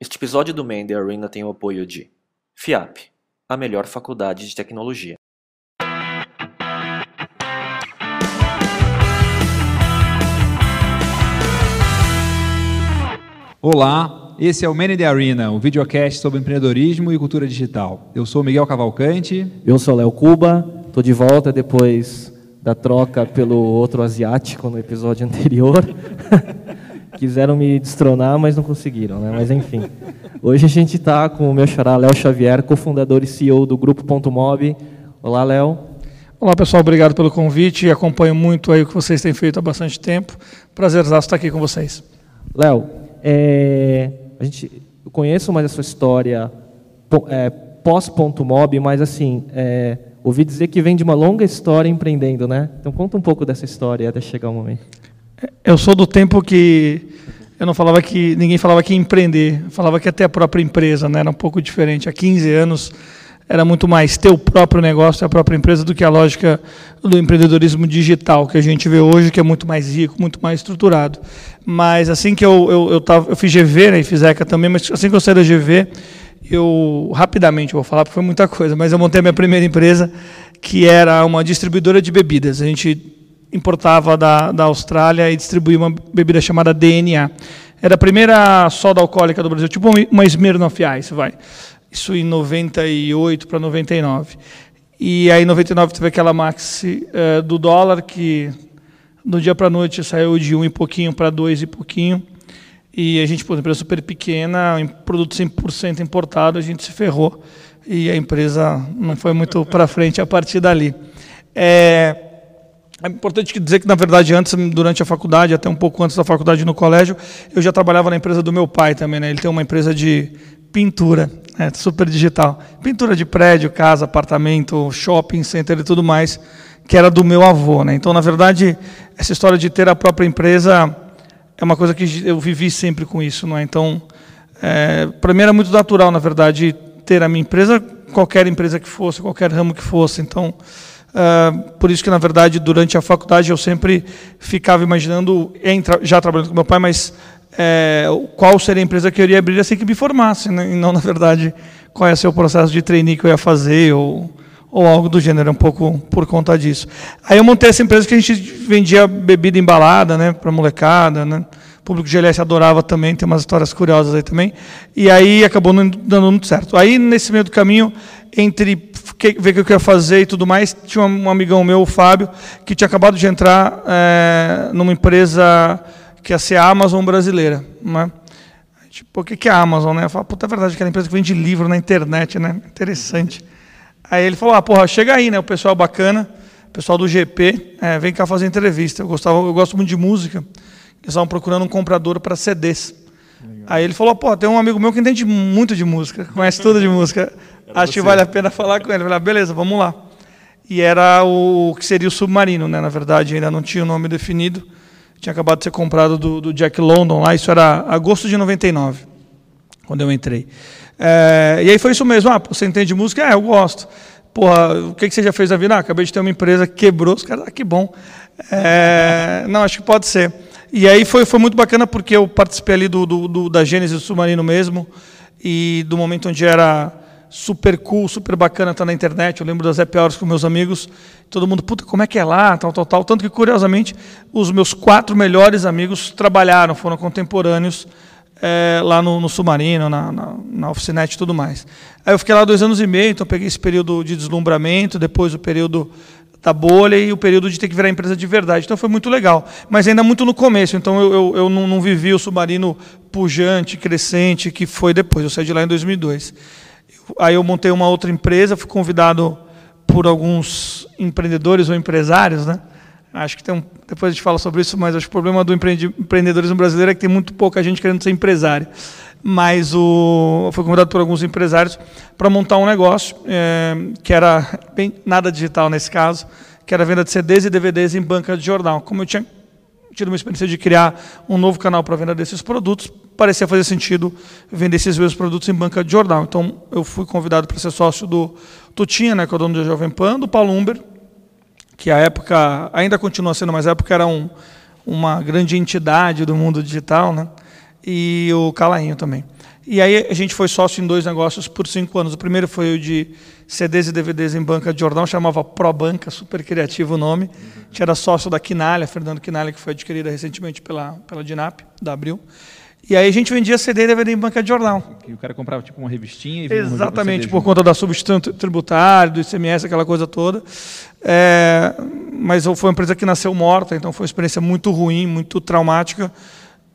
Este episódio do Man the Arena tem o apoio de FIAP, a melhor faculdade de tecnologia. Olá, esse é o Man in the Arena, um videocast sobre empreendedorismo e cultura digital. Eu sou Miguel Cavalcante. Eu sou Léo Cuba, estou de volta depois da troca pelo outro asiático no episódio anterior. Quiseram me destronar, mas não conseguiram, né? Mas enfim. Hoje a gente está com o meu xará Léo Xavier, cofundador e CEO do Grupo Ponto Mob. Olá, Léo. Olá, pessoal. Obrigado pelo convite. Acompanho muito aí o que vocês têm feito há bastante tempo. Prazer estar aqui com vocês. Léo, é, a gente, eu conheço mais a sua história é, pós-ponto mob, mas assim, é, ouvi dizer que vem de uma longa história empreendendo, né? Então conta um pouco dessa história até chegar o momento. Eu sou do tempo que eu não falava que ninguém falava que empreender, falava que até a própria empresa, né? Era um pouco diferente. Há 15 anos era muito mais ter o próprio negócio, a própria empresa, do que a lógica do empreendedorismo digital que a gente vê hoje, que é muito mais rico, muito mais estruturado. Mas assim que eu, eu, eu, tava, eu fiz GV né, e fiz ECA também, mas assim que eu saí da GV, eu rapidamente vou falar, porque foi muita coisa, mas eu montei a minha primeira empresa, que era uma distribuidora de bebidas. A gente importava da, da Austrália e distribuía uma bebida chamada DNA. Era a primeira soda alcoólica do Brasil, tipo uma Smirnoff Ice, vai. Isso em 98 para 99. E aí em 99 teve aquela maxi uh, do dólar que do dia para noite saiu de um e pouquinho para dois e pouquinho. E a gente, por uma empresa super pequena, um produto 100% importado, a gente se ferrou. E a empresa não foi muito para frente a partir dali. É, é importante dizer que, na verdade, antes, durante a faculdade, até um pouco antes da faculdade no colégio, eu já trabalhava na empresa do meu pai também. Né? Ele tem uma empresa de pintura, né? super digital. Pintura de prédio, casa, apartamento, shopping center e tudo mais, que era do meu avô. Né? Então, na verdade, essa história de ter a própria empresa é uma coisa que eu vivi sempre com isso. Não é? Então, é, para mim era muito natural, na verdade, ter a minha empresa, qualquer empresa que fosse, qualquer ramo que fosse. Então, Uh, por isso que, na verdade, durante a faculdade eu sempre ficava imaginando, já trabalhando com meu pai, mas é, qual seria a empresa que eu iria abrir assim que me formasse, né? e não, na verdade, qual ia ser o processo de trainee que eu ia fazer, ou, ou algo do gênero, um pouco por conta disso. Aí eu montei essa empresa que a gente vendia bebida embalada né, para molecada, né? o público GLS adorava também, tem umas histórias curiosas aí também, e aí acabou não dando muito certo. Aí, nesse meio do caminho, entre ver o que eu ia fazer e tudo mais. Tinha um amigão meu, o Fábio, que tinha acabado de entrar é, numa empresa que ia ser a Amazon brasileira. Né? Tipo, o que é a Amazon? Né? Eu falo, puta, é verdade, aquela empresa que vende livro na internet, né? Interessante. Aí ele falou, ah, porra, chega aí, né? O pessoal bacana, o pessoal do GP, é, vem cá fazer entrevista. Eu, gostava, eu gosto muito de música. Eles estavam procurando um comprador para CDs. Legal. Aí ele falou, pô, tem um amigo meu que entende muito de música, conhece tudo de música. Era Acho você. que vale a pena falar com ele. Falei, ah, beleza, vamos lá. E era o que seria o submarino, né? Na verdade, ainda não tinha o nome definido. Tinha acabado de ser comprado do, do Jack London lá. Isso era agosto de 99, quando eu entrei. É, e aí foi isso mesmo. Ah, você entende música? É, eu gosto. Porra, o que, que você já fez na vida? Ah, acabei de ter uma empresa que quebrou. Os caras, ah, que bom. É, não, acho que pode ser. E aí foi, foi muito bacana porque eu participei ali do, do, do da gênese do submarino mesmo e do momento onde era super cool, super bacana tá na internet. Eu lembro das hours com meus amigos. Todo mundo, puta, como é que é lá, tal, tal, tal. Tanto que, curiosamente, os meus quatro melhores amigos trabalharam, foram contemporâneos é, lá no, no Submarino, na, na, na Oficinet e tudo mais. Aí eu fiquei lá dois anos e meio, então peguei esse período de deslumbramento, depois o período da bolha e o período de ter que virar empresa de verdade. Então foi muito legal. Mas ainda muito no começo, então eu, eu, eu não, não vivi o submarino pujante, crescente, que foi depois. Eu saí de lá em 2002. Aí eu montei uma outra empresa, fui convidado por alguns empreendedores ou empresários, né? Acho que tem um, depois a gente fala sobre isso, mas acho que o problema do empreendedorismo brasileiro é que tem muito pouca gente querendo ser empresário. Mas o, fui convidado por alguns empresários para montar um negócio é, que era bem nada digital nesse caso, que era a venda de CDs e DVDs em banca de jornal. Como eu tinha tido uma experiência de criar um novo canal para venda desses produtos, parecia fazer sentido vender esses mesmos produtos em banca de jornal. Então, eu fui convidado para ser sócio do Tutinha, né, que é o dono do Jovem Pan, do Paulo Umber, que à época, ainda continua sendo, mas à época era um, uma grande entidade do mundo digital, né? e o Calainho também. E aí a gente foi sócio em dois negócios por cinco anos. O primeiro foi o de CDs e DVDs em banca de jornal, chamava ProBanca, super criativo o nome. A gente era sócio da Quinalha, Fernando Quinalha, que foi adquirida recentemente pela, pela Dinap, da Abril. E aí a gente vendia CD e DVD em banca de jornal. E o cara comprava tipo uma revistinha e Exatamente, um por conta da substituição tributária, do ICMS, aquela coisa toda. É, mas foi uma empresa que nasceu morta, então foi uma experiência muito ruim, muito traumática.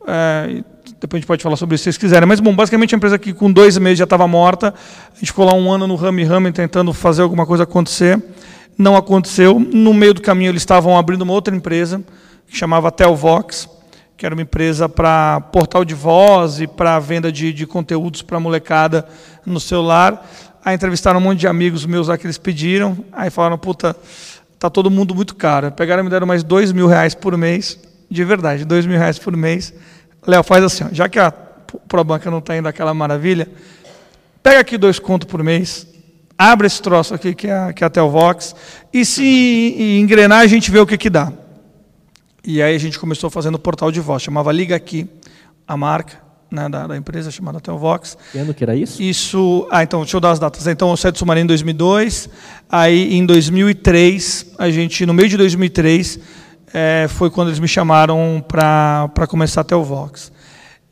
É, depois a gente pode falar sobre isso se vocês quiserem. Mas, bom, basicamente a empresa que com dois meses já estava morta. A gente ficou lá um ano no rame rame tentando fazer alguma coisa acontecer. Não aconteceu. No meio do caminho eles estavam abrindo uma outra empresa que chamava Telvox, que era uma empresa para portal de voz e para venda de, de conteúdos para molecada no celular. Aí entrevistaram um monte de amigos meus lá que eles pediram. Aí falaram, puta, tá todo mundo muito caro. Pegaram e me deram mais dois mil reais por mês, de verdade, dois mil reais por mês Léo, faz assim, ó, já que a ProBanca não está indo aquela maravilha, pega aqui dois contos por mês, abre esse troço aqui que é, que é a Telvox, e se engrenar a gente vê o que, que dá. E aí a gente começou fazendo o portal de voz, chamava Liga Aqui, a marca né, da, da, empresa chamada Telvox. Que ano que era isso? Isso, ah, então, deixa eu dar as datas. Então, saí do Submarino em 2002, aí em 2003, a gente, no meio de 2003, é, foi quando eles me chamaram para começar a Telvox.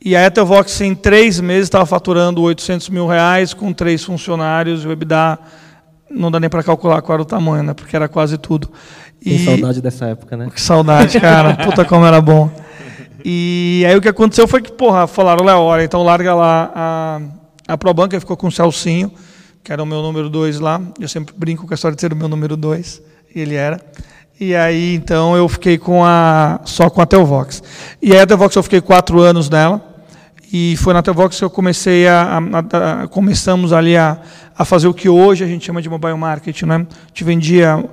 E a Telvox, em três meses, estava faturando 800 mil reais com três funcionários, o EBITDA não dá nem para calcular qual era o tamanho, né? porque era quase tudo. E... Que saudade dessa época, né? Que saudade, cara. Puta como era bom. E aí o que aconteceu foi que, porra, falaram, Léo, olha, então larga lá a, a ProBanca, ficou com o Celcinho, que era o meu número dois lá. Eu sempre brinco com a história de ser o meu número dois, e ele era. E aí, então, eu fiquei com a, só com a Telvox. E aí, a Telvox eu fiquei quatro anos nela. E foi na Telvox que eu comecei a, a, a, começamos ali a, a fazer o que hoje a gente chama de mobile marketing, né? A gente vendia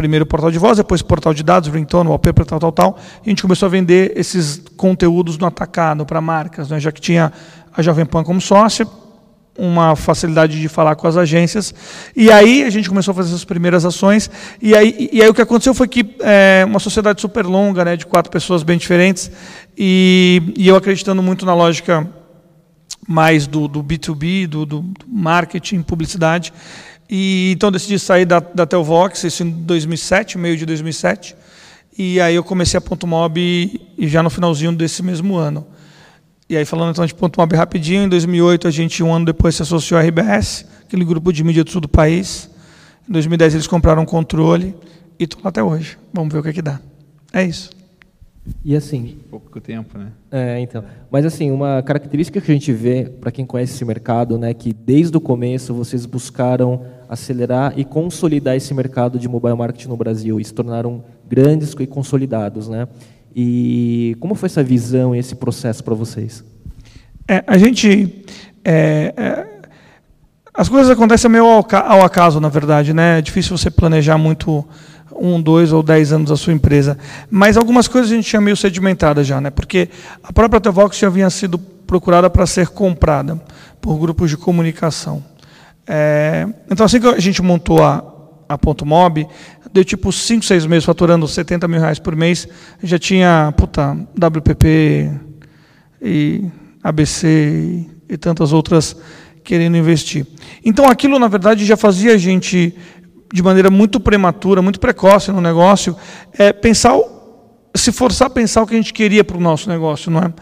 primeiro portal de voz, depois portal de dados, ringtone, wallpaper, tal, tal, tal. E a gente começou a vender esses conteúdos no atacado para marcas, né? Já que tinha a Jovem Pan como sócia, uma facilidade de falar com as agências. E aí a gente começou a fazer essas primeiras ações. E aí, e aí o que aconteceu foi que é, uma sociedade super longa, né, de quatro pessoas bem diferentes, e, e eu acreditando muito na lógica mais do, do B2B, do, do marketing, publicidade. E então decidi sair da, da Telvox, isso em 2007, meio de 2007. E aí eu comecei a Ponto Mob e já no finalzinho desse mesmo ano. E aí, falando então de ponto mob rapidinho, em 2008, a gente, um ano depois, se associou à RBS, aquele grupo de mídia do sul do país. Em 2010, eles compraram um controle e estou lá até hoje. Vamos ver o que, é que dá. É isso. E assim. Pouco tempo, né? É, então. Mas assim, uma característica que a gente vê, para quem conhece esse mercado, né, que desde o começo vocês buscaram acelerar e consolidar esse mercado de mobile marketing no Brasil e se tornaram grandes e consolidados, né? E como foi essa visão e esse processo para vocês? É, a gente. É, é, as coisas acontecem meio ao, ao, acaso, na verdade. Né? É difícil você planejar muito um, dois ou dez anos da sua empresa. Mas algumas coisas a gente tinha meio sedimentadas já, né? porque a própria Tevox já havia sido procurada para ser comprada por grupos de comunicação. É, então, assim que a gente montou a, a Ponto Mob, deu tipo 5, 6 meses faturando 70 mil reais por mês, já tinha, puta, WPP e ABC e, e tantas outras querendo investir. Então aquilo, na verdade, já fazia a gente, de maneira muito prematura, muito precoce no negócio, é, pensar, se forçar a pensar o que a gente queria para o nosso negócio, não é?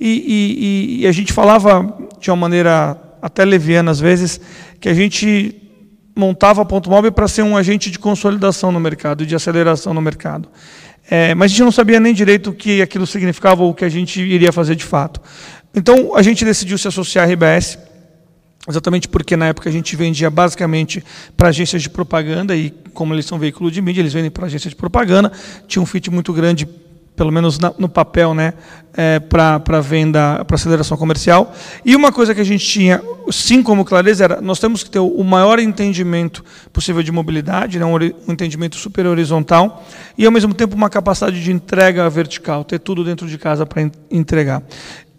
E, e, e a gente falava de uma maneira até leviana às vezes, que a gente montava a Ponto Móvel para ser um agente de consolidação no mercado, de aceleração no mercado. É, mas a gente não sabia nem direito o que aquilo significava ou o que a gente iria fazer de fato. Então, a gente decidiu se associar à RBS, exatamente porque na época a gente vendia basicamente para agências de propaganda, e como eles são veículo de mídia, eles vendem para agências de propaganda, tinha um fit muito grande pelo menos na, no papel, né, é, para venda, para aceleração comercial. E uma coisa que a gente tinha, sim, como clareza, era nós temos que ter o maior entendimento possível de mobilidade, né, um, um entendimento super horizontal, e ao mesmo tempo uma capacidade de entrega vertical, ter tudo dentro de casa para entregar.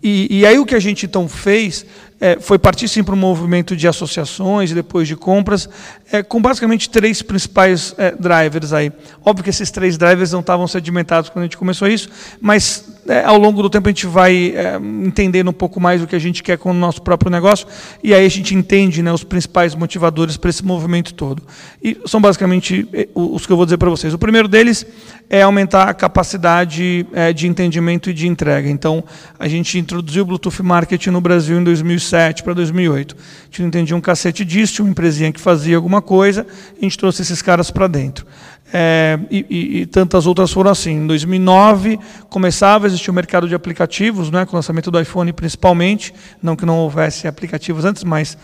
E, e, aí o que a gente então fez é, foi partir sim para um movimento de associações e depois de compras, é, com basicamente três principais é, drivers aí. Óbvio que esses três drivers não estavam sedimentados quando a gente começou isso, mas é, ao longo do tempo a gente vai é, entendendo um pouco mais o que a gente quer com o nosso próprio negócio e aí a gente entende né, os principais motivadores para esse movimento todo. E são basicamente é, os que eu vou dizer para vocês. O primeiro deles é aumentar a capacidade é, de entendimento e de entrega. Então, a gente introduziu o Bluetooth Marketing no Brasil em 2007 para 2008. A gente não entendia um cacete disso, tinha uma empresinha que fazia alguma coisa, a gente trouxe esses caras para dentro. É, e, e, e, tantas outras foram assim. Em 2009 começava a existir o mercado de aplicativos, né, com o lançamento do iPhone principalmente, não que não houvesse aplicativos antes, mas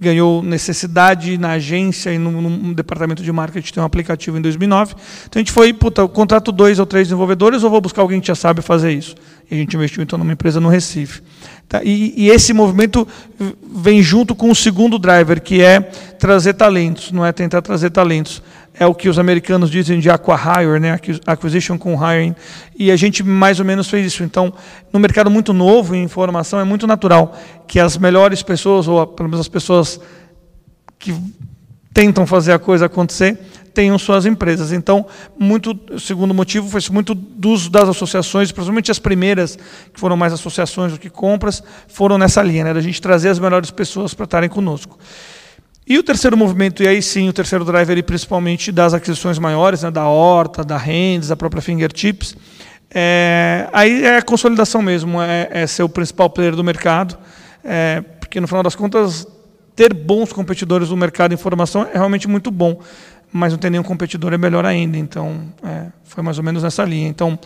ganhou necessidade na agência e no, no, departamento de marketing ter um aplicativo em 2009. Então a gente foi, puta, contrato dois ou três desenvolvedores ou vou buscar alguém que já sabe fazer isso? E a gente investiu então numa empresa no Recife. Tá? E, e, esse movimento vem junto com o segundo driver, que é trazer talentos, não é tentar trazer talentos. É o que os americanos dizem de acquire, né? acquisition com hiring. E a gente mais ou menos fez isso. Então, no mercado muito novo em informação, é muito natural que as melhores pessoas, ou pelo menos as pessoas que tentam fazer a coisa acontecer, tenham suas empresas. Então, muito, segundo motivo foi muito dos, das associações, principalmente as primeiras, que foram mais associações do que compras, foram nessa linha, né, da gente trazer as melhores pessoas para estarem conosco. E o terceiro movimento, e aí sim, o terceiro driver, e principalmente das aquisições maiores, né, da Horta, da Rendes, da própria Fingertips, é, aí é a consolidação mesmo, é, é ser o principal player do mercado, é, porque no final das contas, ter bons competidores no mercado de informação é realmente muito bom mas não tem nenhum competidor, é melhor ainda. Então, é, foi mais ou menos nessa linha. Então,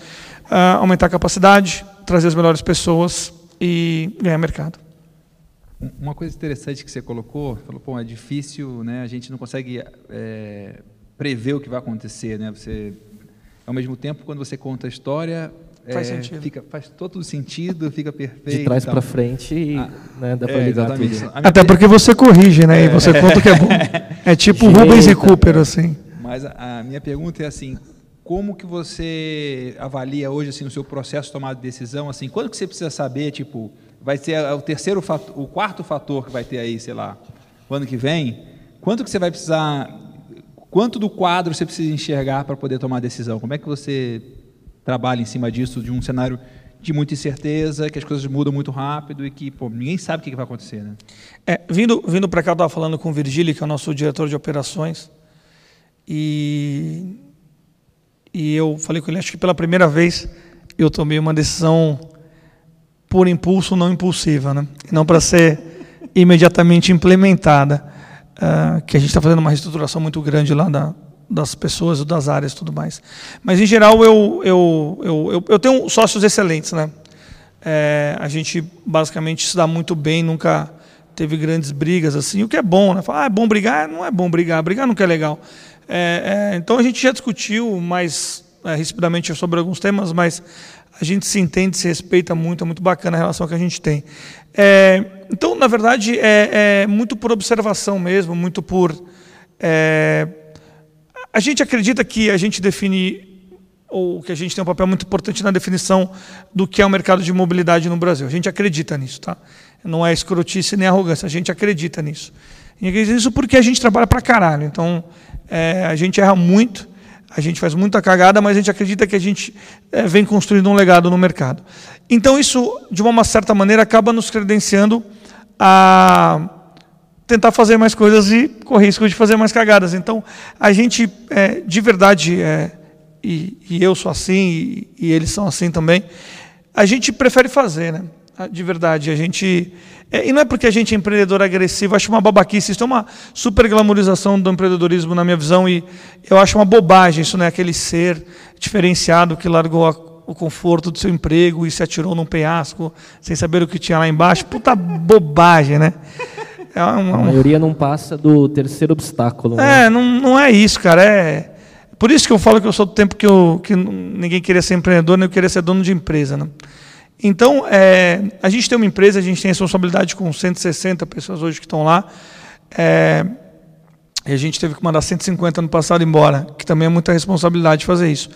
uh, aumentar a capacidade, trazer as melhores pessoas e ganhar mercado. Uma coisa interessante que você colocou, falou, pô, é difícil, né? A gente não consegue é, prever o que vai acontecer, né? Você, ao mesmo tempo, quando você conta a história, faz é, sentido. Fica, faz todo sentido, fica perfeito. De trás para frente, e, ah, né, dá para é, ligar exatamente. tudo. Até porque você corrige, né? E você conta o que é bom. É tipo Jeita, Rubens e Cooper, assim. Mas a, a, minha pergunta é assim, como que você avalia hoje assim o seu processo de tomada de decisão? Assim, quando que você precisa saber, tipo, vai ser o terceiro fator, o quarto fator que vai ter aí, sei lá, o ano que vem? Quanto que você vai precisar quanto do quadro você precisa enxergar para poder tomar a decisão? Como é que você trabalha em cima disso, de um cenário de muita incerteza, que as coisas mudam muito rápido e que pô, ninguém sabe o que vai acontecer. Né? É, vindo vindo para cá, eu estava falando com o Virgílio, que é o nosso diretor de operações, e, e eu falei com ele, acho que pela primeira vez eu tomei uma decisão por impulso, não impulsiva, né? não para ser imediatamente implementada. Uh, que a gente está fazendo uma reestruturação muito grande lá da, das pessoas, das áreas e tudo mais. Mas, em geral, eu, eu, eu, eu, eu tenho sócios excelentes. Né? É, a gente, basicamente, se dá muito bem, nunca teve grandes brigas, assim, o que é bom. Né? Falar, ah, é bom brigar? Não é bom brigar, brigar nunca é legal. É, é, então, a gente já discutiu mais é, rapidamente sobre alguns temas, mas a gente se entende, se respeita muito, é muito bacana a relação que a gente tem. É, então, na verdade, é, é, muito por observação mesmo, muito por é, a gente acredita que a gente define, ou que a gente tem um papel muito importante na definição do que é o mercado de mobilidade no Brasil. A gente acredita nisso, tá? Não é escrotice nem arrogância, a gente acredita nisso. E acredita nisso porque a gente trabalha pra caralho. Então, é, a gente erra muito, a gente faz muita cagada, mas a gente acredita que a gente é, vem construindo um legado no mercado. Então, isso, de uma certa maneira, acaba nos credenciando a tentar fazer mais coisas e correr risco de fazer mais cagadas. Então, a gente, é, de verdade, é, e, e, eu sou assim, e, e, eles são assim também, a gente prefere fazer, né? De verdade, a gente. É, e não é porque a gente é empreendedor agressivo, acho uma babaquice. Isso é uma super glamorização do empreendedorismo, na minha visão, e eu acho uma bobagem isso, né? Aquele ser diferenciado que largou a, o conforto do seu emprego e se atirou num penhasco sem saber o que tinha lá embaixo. Puta bobagem, né? É uma, a maioria não passa do terceiro obstáculo. Né? É, não, não é isso, cara. É por isso que eu falo que eu sou do tempo que, eu, que ninguém queria ser empreendedor, nem eu queria ser dono de empresa. Né? Então, é, a gente tem uma empresa, a gente tem responsabilidade com 160 pessoas hoje que estão lá. É, e a gente teve que mandar 150 no passado embora, que também é muita responsabilidade fazer isso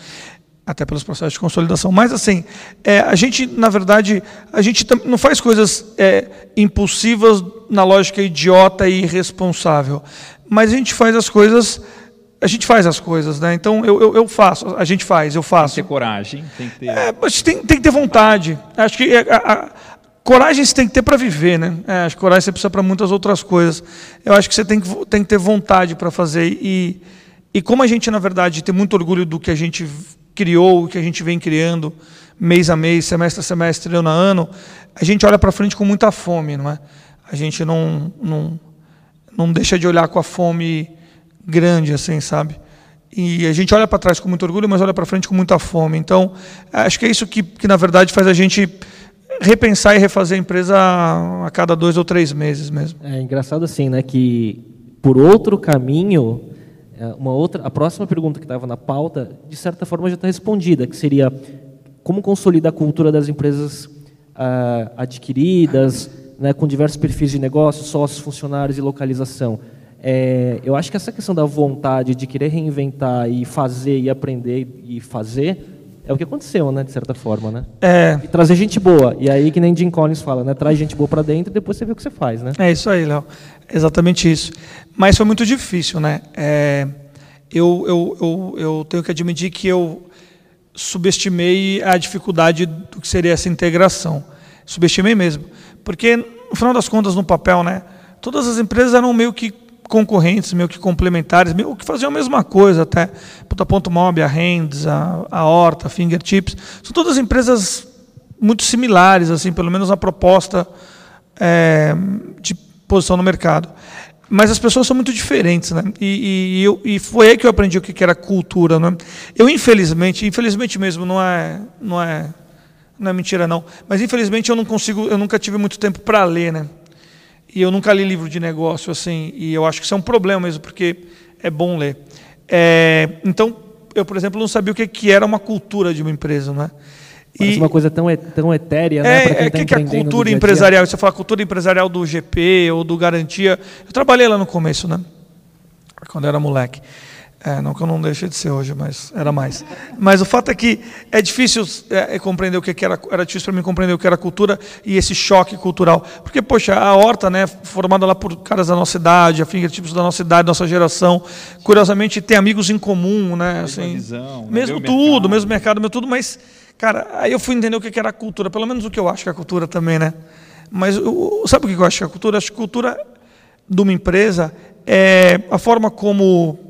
até pelos processos de consolidação. Mas assim, é, a gente, na verdade, a gente não faz coisas é, impulsivas na lógica idiota e irresponsável, mas a gente faz as coisas a gente faz as coisas, né? Então eu, eu, eu faço, a gente faz, eu faço. Tem que ter coragem, tem que ter. É, mas tem, tem que ter vontade. Acho que a, a, a coragem você tem que ter para viver, né? É, acho que coragem você precisa para muitas outras coisas. Eu acho que você tem que, tem que ter vontade para fazer. E, e como a gente, na verdade, tem muito orgulho do que a gente criou, que a gente vem criando, mês a mês, semestre a semestre, ano a ano, a gente olha para frente com muita fome, não é? A gente não, não, não deixa de olhar com a fome grande, assim, sabe? E a gente olha para trás com muito orgulho, mas olha para frente com muita fome. Então, acho que é isso que, que, na verdade, faz a gente repensar e refazer a empresa a cada dois ou três meses mesmo. É engraçado assim, né, que por outro caminho, uma outra, a próxima pergunta que estava na pauta, de certa forma já está respondida, que seria como consolidar a cultura das empresas ah, adquiridas, né, com diversos perfis de negócio, sócios, funcionários e localização. É, eu acho que essa questão da vontade de querer reinventar e fazer e aprender e fazer é o que aconteceu, né, de certa forma, né? É. E trazer gente boa. E aí que nem Jim Collins fala, né? Traz gente boa para dentro e depois você vê o que você faz, né? É isso aí, Léo. Exatamente isso. Mas foi muito difícil, né? É, eu, eu, eu, eu tenho que admitir que eu subestimei a dificuldade do que seria essa integração. Subestimei mesmo. Porque, no final das contas, no papel, né? Todas as empresas eram meio que concorrentes, meio que complementares, meio que faziam a mesma coisa até. Puta Ponto Mob, a Hands, a, a Horta, a Fingertips, são todas empresas muito similares, assim, pelo menos na proposta é, de posição no mercado. Mas as pessoas são muito diferentes, né? E, e, eu, e foi aí que eu aprendi o que era cultura, né? Eu infelizmente, infelizmente mesmo, não é, não é, não é mentira não, mas infelizmente eu não consigo, eu nunca tive muito tempo para ler, né? E eu nunca li livro de negócio assim, e eu acho que isso é um problema mesmo, porque é bom ler. É, então, eu, por exemplo, não sabia o que, que era uma cultura de uma empresa, né? Parece e, uma coisa tão, tão etérea, né? É, é tá que, é a cultura empresarial? Você fala cultura empresarial do GP ou do Garantia. Eu trabalhei lá no começo, né? Quando eu era moleque. É, não que eu não deixe de ser hoje, mas era mais. Mas o fato é que é difícil é, é compreender o que era, era difícil para mim compreender o que era cultura e esse choque cultural. Porque, poxa, a Horta, né, formada lá por caras da nossa idade, Fingertips da nossa idade, nossa geração, curiosamente tem amigos em comum, né? Assim, visão, né, mesmo tudo, mercado. mesmo mercado, mesmo tudo, mas, cara, aí eu fui entender o que era cultura, pelo menos o que eu acho que é a cultura também, né? Mas sabe o que eu acho que é a cultura? Acho que cultura de uma empresa é a forma como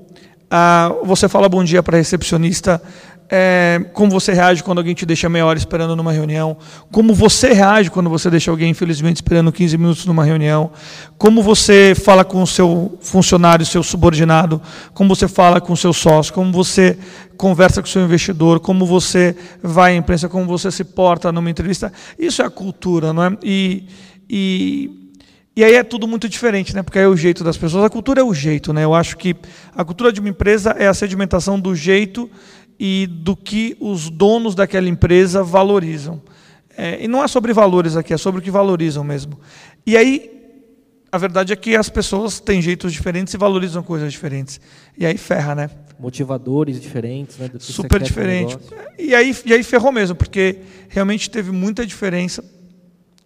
ah, você fala bom dia para a recepcionista, é, como você reage quando alguém te deixa meia hora esperando numa reunião, como você reage quando você deixa alguém, infelizmente, esperando 15 minutos numa reunião, como você fala com o seu funcionário, seu subordinado, como você fala com o seu sócio, como você conversa com o seu investidor, como você vai à imprensa, como você se porta numa entrevista. Isso é a cultura, não é? E, e e aí é tudo muito diferente, né? Porque é o jeito das pessoas. A cultura é o jeito, né? Eu acho que a cultura de uma empresa é a sedimentação do jeito e do que os donos daquela empresa valorizam. É, e não é sobre valores aqui, é sobre o que valorizam mesmo. E aí, a verdade é que as pessoas têm jeitos diferentes e valorizam coisas diferentes. E aí ferra, né? Motivadores diferentes, né? Super diferente. E aí, e aí ferrou mesmo, porque realmente teve muita diferença.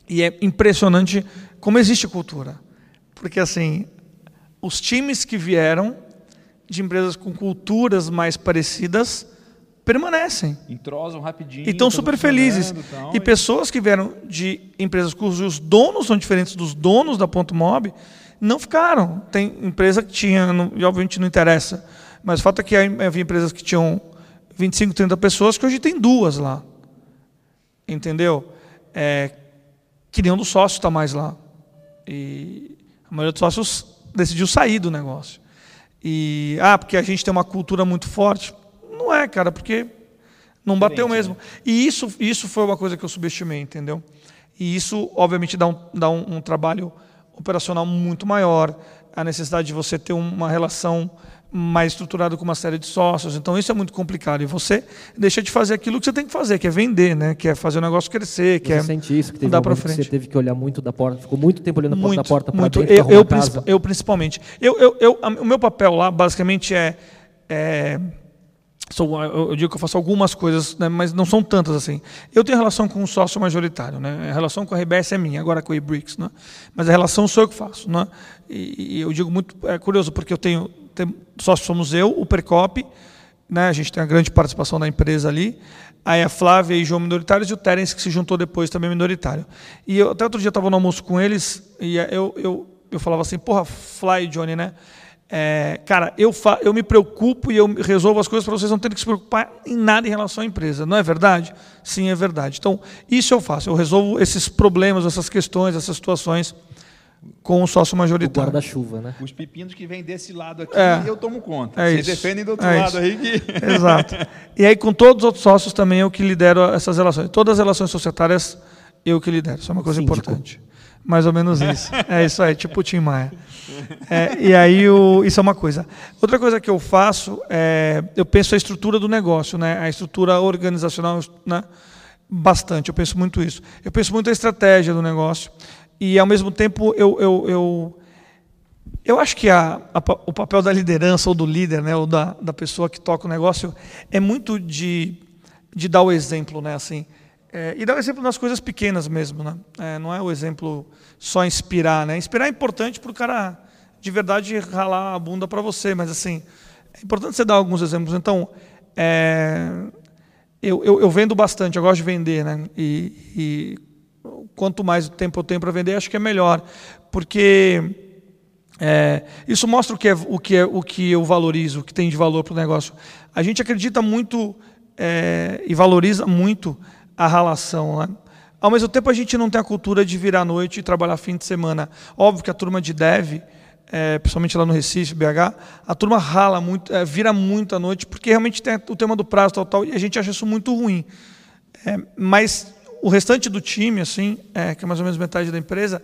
E é impressionante como existe cultura. Porque, assim, os times que vieram de empresas com culturas mais parecidas permanecem. Entrosam rapidinho. E estão super felizes. Tal, e, e, pessoas que vieram de empresas cujos donos são diferentes dos donos da Ponto Mob não ficaram. Tem empresa que tinha, não, e obviamente não interessa, mas o fato é que havia empresas que tinham 25, 30 pessoas que hoje tem duas lá. Entendeu? É, que nenhum dos sócios está mais lá. E a maioria dos sócios decidiu sair do negócio. E, ah, porque a gente tem uma cultura muito forte. Não é, cara, porque não bateu mesmo. Né? E isso, isso foi uma coisa que eu subestimei, entendeu? E isso, obviamente, dá um, dá um, um trabalho operacional muito maior, a necessidade de você ter uma relação mais estruturado com uma série de sócios. Então isso é muito complicado. E você deixa de fazer aquilo que você tem que fazer, que é vender, né? que é fazer o negócio crescer, que você é sente isso, que teve para frente. Você teve que olhar muito da porta, ficou muito tempo olhando muito, da porta para dentro. Eu, eu, eu, principalmente. Eu, eu, eu, o meu papel lá basicamente é, é sou, eu, digo que eu faço algumas coisas, né, mas não são tantas assim. Eu tenho relação com o sócio majoritário, né? A relação com a RBS é minha, agora com a eBricks, né? Mas a relação sou eu que faço, né? E, e eu digo muito é curioso porque eu tenho, tenho sócio somos eu, o Percop, né? A gente tem a grande participação da empresa ali. Aí a Flávia e o João minoritários e o Terence que se juntou depois também minoritário. E eu, até outro dia estava no almoço com eles e eu, eu, eu falava assim, porra, Fly, Johnny, né? É, cara, eu, fa eu me preocupo e eu resolvo as coisas para vocês não terem que se preocupar em nada em relação à empresa. Não é verdade? Sim, é verdade. Então, isso eu faço. Eu resolvo esses problemas, essas questões, essas situações com o sócio majoritário. O guarda-chuva, né? Os pepinos que vêm desse lado aqui, É. eu tomo conta. É Vocês isso. defendem do outro É lado isso. aí que... Exato. E aí, com todos os outros sócios também, eu que lidero essas relações. Todas as relações societárias, eu que lidero. Isso é uma coisa Síndico. importante. Mais ou menos isso. É isso aí, tipo o Tim Maia. É, e aí, o, isso é uma coisa. Outra coisa que eu faço, é, eu penso a estrutura do negócio, né? a estrutura organizacional, né? bastante. Eu penso muito isso. Eu penso muito a estratégia do negócio. E, ao mesmo tempo, eu, eu, eu, eu acho que a, a o papel da liderança ou do líder, né, ou da, da pessoa que toca o negócio, é muito de, de dar o exemplo, né, assim, É, e dar o exemplo nas coisas pequenas mesmo, né? É, não é o exemplo só inspirar, né? Inspirar é importante para o cara de verdade ralar a bunda para você, mas assim é importante você dar alguns exemplos. Então, é, eu, eu, eu vendo bastante, eu gosto de vender, né? E, e quanto mais tempo eu tenho para vender, acho que é melhor, porque é, isso mostra o que, é, o, que é, o que eu valorizo, o que tem de valor para o negócio. A gente acredita muito é, e valoriza muito a relação. Né? Ao mesmo tempo, a gente não tem a cultura de virar à noite e trabalhar fim de semana. Óbvio que a turma de dev, é, principalmente lá no Recife, BH, a turma rala muito, é, vira muito à noite, porque realmente tem o tema do prazo tal, tal, e a gente acha isso muito ruim. É, mas o restante do time, assim, é, que é mais ou menos metade da empresa,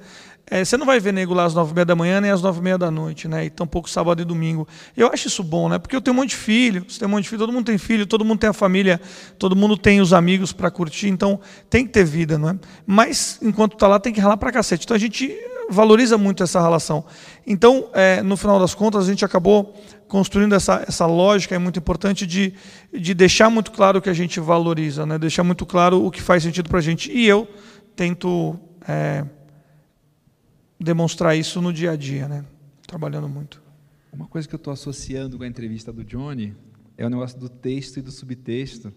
é, você não vai ver nego lá às nove e meia da manhã nem às nove e meia da noite, né? E tampouco sábado e domingo. Eu acho isso bom, né? Porque eu tenho um monte de filho, você tem um monte de filho, todo mundo tem filho, todo mundo tem a família, todo mundo tem os amigos para curtir, então tem que ter vida, não é? Mas enquanto tá lá tem que ralar pra cacete. Então a gente valoriza muito essa relação. Então, é, no final das contas, a gente acabou construindo essa, essa lógica, é muito importante, de, de deixar muito claro o que a gente valoriza, né? deixar muito claro o que faz sentido para a gente. E eu tento é, demonstrar isso no dia a dia, né? trabalhando muito. Uma coisa que eu estou associando com a entrevista do Johnny é o negócio do texto e do subtexto,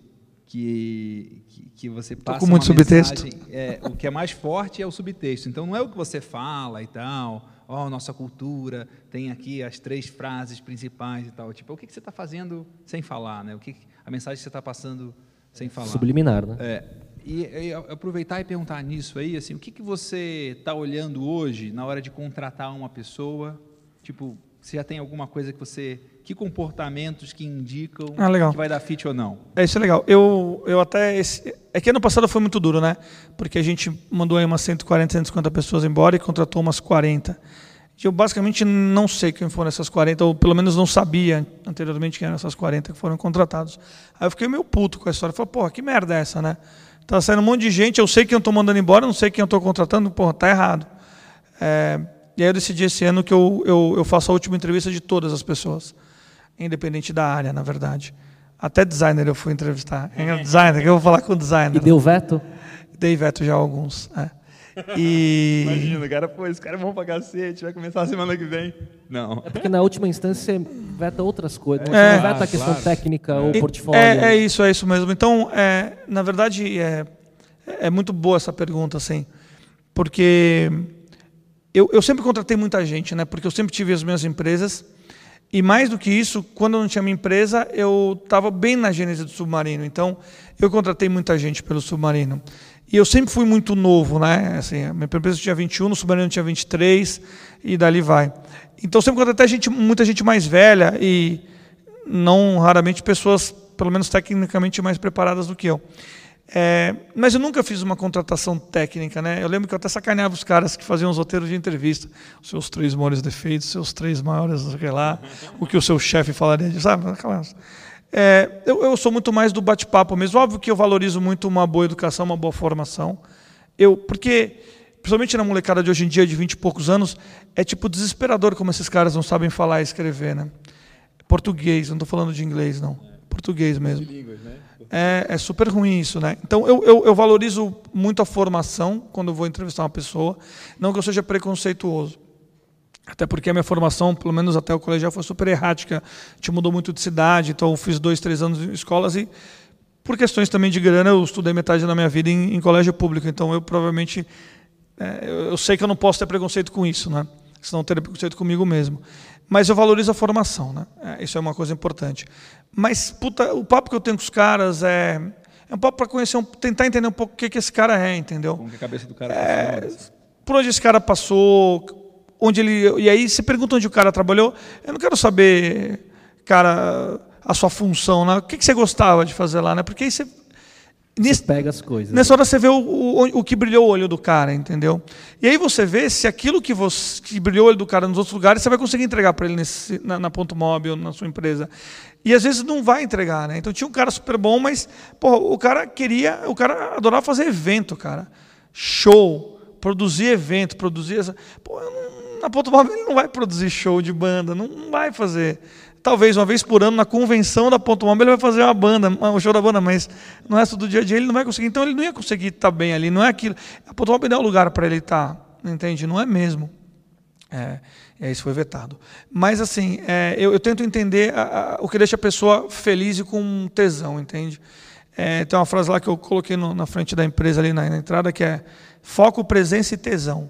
que, que, que você passa com muito uma subtexto. mensagem- é, o que é mais forte é o subtexto. Então, não é o que você fala e tal, ó, nossa cultura, tem aqui as três frases principais e tal. Tipo, o que, que você está fazendo sem falar, né? O que, que- a mensagem que você está passando sem falar. Subliminar, né? É, e, e aproveitar e perguntar nisso aí, assim, o que, que você está olhando hoje na hora de contratar uma pessoa? Tipo, você já tem alguma coisa que você, que comportamentos que indicam Ah, legal. que vai dar fit ou não? É isso é legal. Eu, eu até. Esse, é que ano passado foi muito duro, né? Porque a gente mandou aí umas 140, 150 pessoas embora e contratou umas 40. E Eu basicamente não sei quem foram essas 40, ou pelo menos não sabia anteriormente quem eram essas 40 que foram contratados. Aí eu fiquei meio puto com a história. Falei, porra, que merda é essa, né? Tá saindo um monte de gente, eu sei quem eu estou mandando embora, não sei quem eu estou contratando, porra, tá errado. É, e aí eu decidi esse ano que eu, eu, eu faço a última entrevista de todas as pessoas, independente da área, na verdade. Até designer eu fui entrevistar. É designer, que eu vou falar com designer. E deu veto? Dei veto já a alguns. é. E Imagina, cara, pô, esse cara é bom pra cacete, vai começar a semana que vem. Não. É porque na última instância você veta outras coisas. Você É. não veta a questão Claro. técnica ou E- portfólio. É, é isso, é isso mesmo. Então, é, na verdade, é, é muito boa essa pergunta, assim, porque eu, eu sempre contratei muita gente, né? Porque eu sempre tive as minhas empresas e mais do que isso, quando eu não tinha minha empresa, eu estava bem na gênese do submarino. Então, eu contratei muita gente pelo submarino. E eu sempre fui muito novo, né? Assim, a minha empresa tinha 21, no submarino tinha 23 e dali vai. Então, sempre contratei gente, muita gente mais velha e não raramente pessoas, pelo menos tecnicamente, mais preparadas do que eu. É, mas eu nunca fiz uma contratação técnica, né? Eu lembro que eu até sacaneava os caras que faziam os roteiros de entrevista. Os seus três maiores defeitos, os seus três maiores, sei lá, o que o seu chefe falaria disso, sabe? Aquelas- É, eu, eu sou muito mais do bate-papo mesmo. Óbvio que eu valorizo muito uma boa educação, uma boa formação. Eu, porque, principalmente na molecada de hoje em dia, de 20 e poucos anos, é tipo desesperador como esses caras não sabem falar e escrever, né? Português, não estou falando de inglês, não. português mesmo. É, é super ruim isso, né? Então eu, eu, eu valorizo muito a formação quando eu vou entrevistar uma pessoa, não que eu seja preconceituoso. Até porque a minha formação, pelo menos até o colegial, foi super errática. A gente mudou muito de cidade, então eu fiz dois, três anos em escolas e, por questões também de grana, eu estudei metade da minha vida em, em colégio público. Então eu provavelmente. É, eu, eu sei que eu não posso ter preconceito com isso, né? Senão eu teria preconceito comigo mesmo. Mas eu valorizo a formação, né? É, isso é uma coisa importante. Mas, puta, o papo que eu tenho com os caras é. É um papo para conhecer, um, tentar entender um pouco o que, que esse cara é, entendeu? Como que a cabeça do cara É, funciona. por onde esse cara passou, onde ele. E aí você pergunta onde o cara trabalhou. Eu não quero saber, cara, a sua função, né? O que, que você gostava de fazer lá, né? Porque aí você. Você Nesse, pega as coisas. Nessa hora você vê o, o, o que brilhou o olho do cara, entendeu? E aí você vê se aquilo que, você, que brilhou o olho do cara nos outros lugares, você vai conseguir entregar para ele nesse, na, na ponto móvel, na sua empresa. E às vezes não vai entregar, né? Então tinha um cara super bom, mas porra, o cara queria, o cara adorava fazer evento, cara. Show, produzir evento, produzir essa. Pô, eu não- na ponto móvel ele não vai produzir show de banda, não, vai fazer. Talvez uma vez por ano, na convenção da Ponto Móvel, ele vai fazer uma banda, um show da banda, mas no resto do dia a dia ele não vai conseguir. Então ele não ia conseguir estar bem ali, não é aquilo. A Ponto Móvel não é o lugar para ele estar, entende? Não é mesmo. É, é, isso foi vetado. Mas, assim, é, eu, eu tento entender a- a- o que deixa a pessoa feliz e com tesão, entende? É, tem uma frase lá que eu coloquei no- na frente da empresa, ali na, na entrada, que é foco, presença e tesão.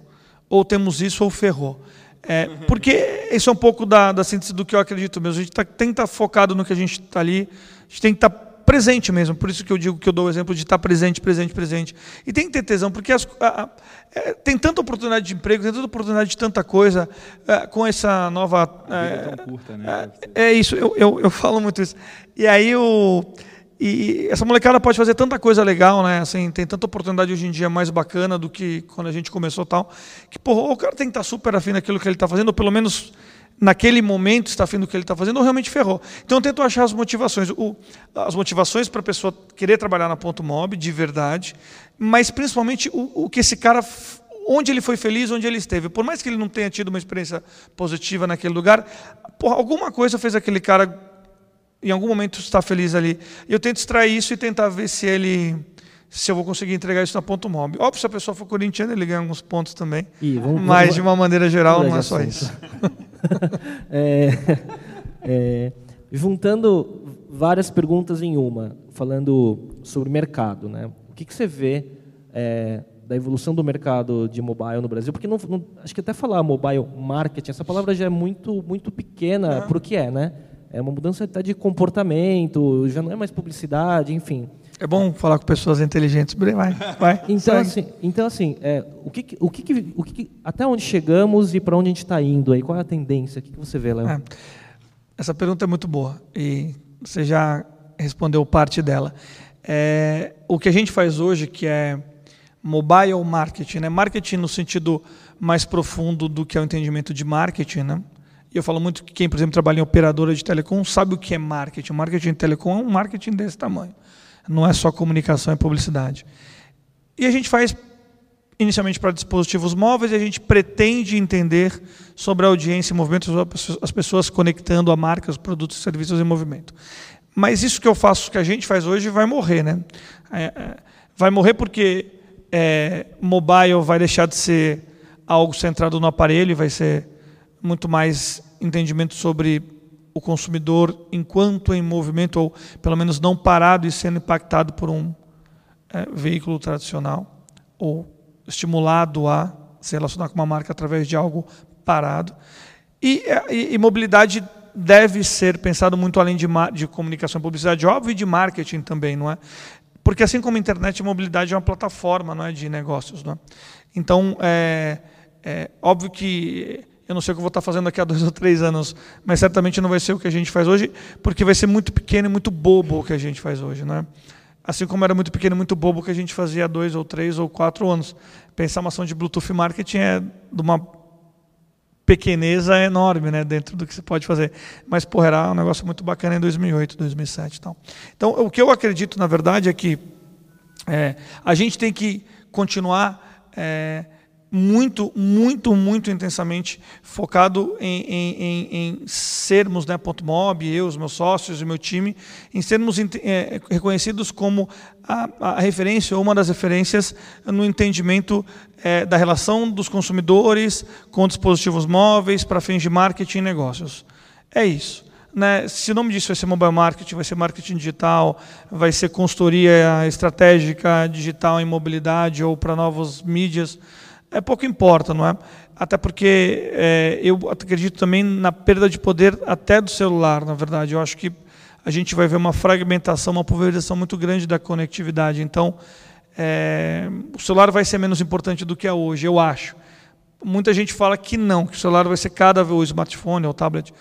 Ou temos isso ou ferrou. É, porque isso é um pouco da, da síntese do que eu acredito mesmo. A gente tá, tem que estar focado no que a gente está ali, a gente tem que estar presente mesmo. Por isso que eu digo que eu dou o exemplo de estar presente, presente, presente. E tem que ter tesão, porque as- a- a- é, tem tanta oportunidade de emprego, tem tanta oportunidade de tanta coisa é, com essa nova. A é é, tão curta, né? é isso, eu, eu, eu falo muito isso. E aí o. E essa molecada pode fazer tanta coisa legal, né? Assim, tem tanta oportunidade hoje em dia mais bacana do que quando a gente começou tal. Que, porra, o cara tem que estar super afim daquilo que ele está fazendo, ou pelo menos naquele momento está afim do que ele está fazendo, ou realmente ferrou. Então eu tento achar as motivações. O, as motivações para a pessoa querer trabalhar na ponto mob, de verdade, mas principalmente o, o que esse cara onde ele foi feliz, onde ele esteve. Por mais que ele não tenha tido uma experiência positiva naquele lugar, porra, alguma coisa fez aquele cara em algum momento estar feliz ali. Eu tento extrair isso e tentar ver se ele se eu vou conseguir entregar isso na ponto mob. Óbvio, se a pessoa for corintiana, ele ganha alguns pontos também. Vamos- mas vamos- de uma maneira geral não é só assunto. isso. É, é, juntando várias perguntas em uma, falando sobre mercado, né? O que, que você vê é, da evolução do mercado de mobile no Brasil? Porque não, não- acho que até falar mobile marketing, essa palavra já é muito muito pequena para o que é, né? É uma mudança até de comportamento, já não é mais publicidade, enfim. É bom falar com pessoas inteligentes. Vai, vai. Então segue. assim, então, assim é, o que, o que, o que, que- até onde chegamos e para onde a gente está indo aí? Qual é a tendência? O que, que você vê, Léo? É. Essa pergunta é muito boa e você já respondeu parte dela. É, o que a gente faz hoje, que é mobile marketing, né? marketing no sentido mais profundo do que é o entendimento de marketing. Né? E eu falo muito que quem, por exemplo, trabalha em operadora de telecom sabe o que é marketing. O marketing de telecom é um marketing desse tamanho. Não é só comunicação e publicidade. E a gente faz inicialmente para dispositivos móveis e a gente pretende entender sobre a audiência em movimento, as pessoas- as pessoas conectando a marca, os produtos e serviços em movimento. Mas isso que eu faço, que a gente faz hoje, vai morrer, né? É, é, vai morrer porque é, mobile vai deixar de ser algo centrado no aparelho, e vai ser muito mais entendimento sobre o consumidor enquanto em movimento, ou pelo menos não parado e sendo impactado por um é, veículo tradicional, ou estimulado a se relacionar com uma marca através de algo parado. E, é, e, e mobilidade deve ser pensado muito além de, de comunicação e publicidade, óbvio, e de marketing também, não é? Porque assim como a internet, a mobilidade é uma plataforma não é, de negócios. Não é? Então, é, é óbvio que eu não sei o que eu vou estar fazendo daqui a dois ou três anos, mas certamente não vai ser o que a gente faz hoje, porque vai ser muito pequeno e muito bobo o que a gente faz hoje. Não é? Assim como era muito pequeno e muito bobo o que a gente fazia há dois ou três ou quatro anos. Pensar uma ação de Bluetooth marketing é de uma pequeneza enorme né, dentro do que se pode fazer. Mas, porra, era um negócio muito bacana em 2008, 2007 e tal. Então, o que eu acredito, na verdade, é que é, a gente tem que continuar é, muito, muito, muito intensamente focado em, em, em, em sermos, né, ponto mob, eu, os meus sócios e meu time, em sermos é, reconhecidos como a, a, referência ou uma das referências no entendimento é, da relação dos consumidores com dispositivos móveis para fins de marketing e negócios. É isso. Né? Se o nome disso vai ser mobile marketing, vai ser marketing digital, vai ser consultoria estratégica digital em mobilidade ou para novas mídias, é pouco importa, não é? Até porque é, eu acredito também na perda de poder até do celular, na verdade. Eu acho que a gente vai ver uma fragmentação, uma pulverização muito grande da conectividade. Então, é, o celular vai ser menos importante do que é hoje, eu acho. Muita gente fala que não, que o celular vai ser cada vez, o smartphone, o tablet,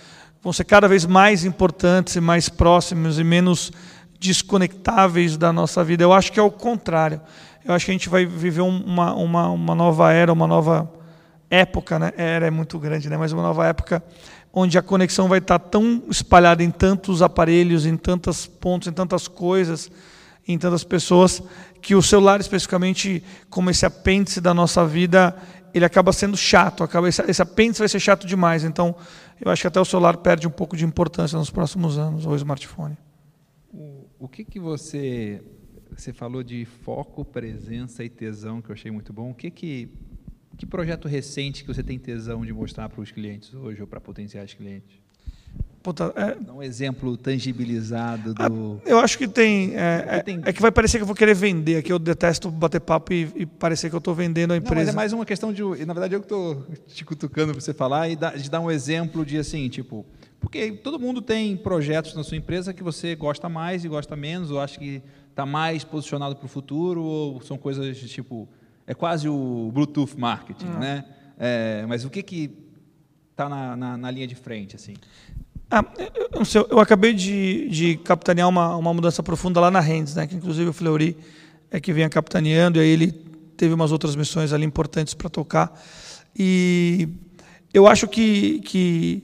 vão ser cada vez mais importantes e mais próximos e menos desconectáveis da nossa vida. Eu acho que é o contrário eu acho que a gente vai viver uma, uma, uma nova era, uma nova época, né? Era é muito grande, né? Mas uma nova época onde a conexão vai estar tão espalhada em tantos aparelhos, em tantos pontos, em tantas coisas, em tantas pessoas, que o celular especificamente, como esse apêndice da nossa vida, ele acaba sendo chato, acaba esse, esse apêndice vai ser chato demais. Então, eu acho que até o celular perde um pouco de importância nos próximos anos, ou o smartphone. O, o que, que você você falou de foco, presença e tesão, que eu achei muito bom. O que que que projeto recente que você tem tesão de mostrar para os clientes hoje ou para potenciais clientes? Puta, é... Dá um exemplo tangibilizado do. Ah, eu acho que tem é, é, tem é, que vai parecer que eu vou querer vender. Aqui eu detesto bater papo e, e parecer que eu estou vendendo a empresa. Não, mas é mais uma questão de. Na verdade, eu que estou te cutucando para você falar e de dar um exemplo de assim, tipo. Porque todo mundo tem projetos na sua empresa que você gosta mais e gosta menos, ou acha que está mais posicionado para o futuro ou são coisas tipo é quase o Bluetooth marketing, uhum. né? É, mas o que que está na, na, na, linha de frente assim? Ah, eu, eu, eu, acabei de, de capitanear uma, uma mudança profunda lá na Rendes, né? Que inclusive o Fleury é que vem capitaneando e aí ele teve umas outras missões ali importantes para tocar e eu acho que que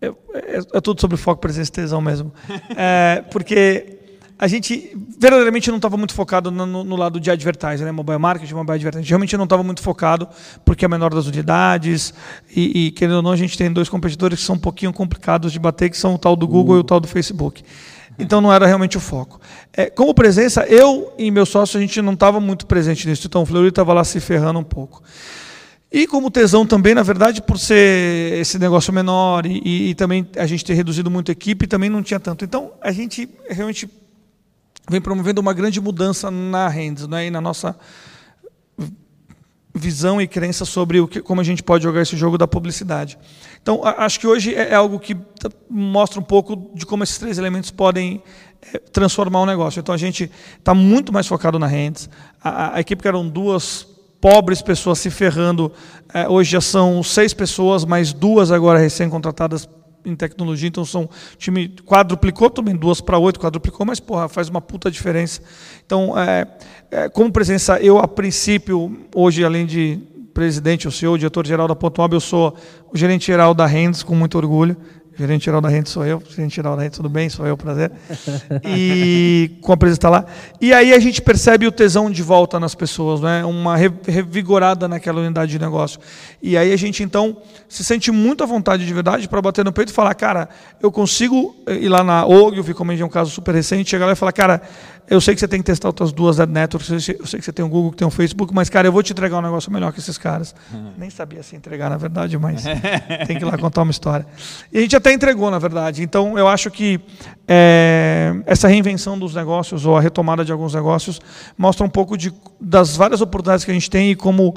é, é, é tudo sobre foco, presença e tesão mesmo, é, porque a gente verdadeiramente não estava muito focado no, no, lado de advertising, né? mobile marketing, mobile advertising. Realmente não estava muito focado, porque é a menor das unidades, e, e, querendo ou não, a gente tem dois competidores que são um pouquinho complicados de bater, que são o tal do Google e o tal do Facebook. Então não era realmente o foco. É, como presença, eu e meu sócio, a gente não estava muito presente nisso, então o Fleury estava lá se ferrando um pouco. E como tesão também, na verdade, por ser esse negócio menor e, e, e também a gente ter reduzido muito a equipe, também não tinha tanto. Então a gente realmente vem promovendo uma grande mudança na Rendes, né, e na nossa visão e crença sobre o que, como a gente pode jogar esse jogo da publicidade. Então, acho que hoje é, é algo que mostra um pouco de como esses três elementos podem é, transformar o negócio. Então, a gente está muito mais focado na Rendes. A, a, equipe que eram duas pobres pessoas se ferrando, é, hoje já são seis pessoas, mais duas agora recém-contratadas em tecnologia, então são time quadruplicou também duas para oito quadruplicou, mas porra faz uma puta diferença. Então, é, é, como presença, eu a princípio hoje além de presidente, o CEO, diretor geral da Ponto Mob, eu sou o gerente geral da Rendes com muito orgulho. Gerente geral da rede sou eu, gerente geral da rede, tudo bem, sou eu, prazer. E com a presença está lá. E aí a gente percebe o tesão de volta nas pessoas, né? uma revigorada naquela unidade de negócio. E aí a gente então se sente muito à vontade de verdade para bater no peito e falar, cara, eu consigo ir lá na OG, como é um caso super recente, chegar lá e falar, cara, eu sei que você tem que testar outras duas ad networks, eu sei que você tem o Google, que tem o Facebook, mas, cara, eu vou te entregar um negócio melhor que esses caras. Uhum. Nem sabia se entregar, na verdade, mas tem que ir lá contar uma história. E a gente até entregou, na verdade. Então, eu acho que é, essa reinvenção dos negócios, ou a retomada de alguns negócios, mostra um pouco de, das várias oportunidades que a gente tem e como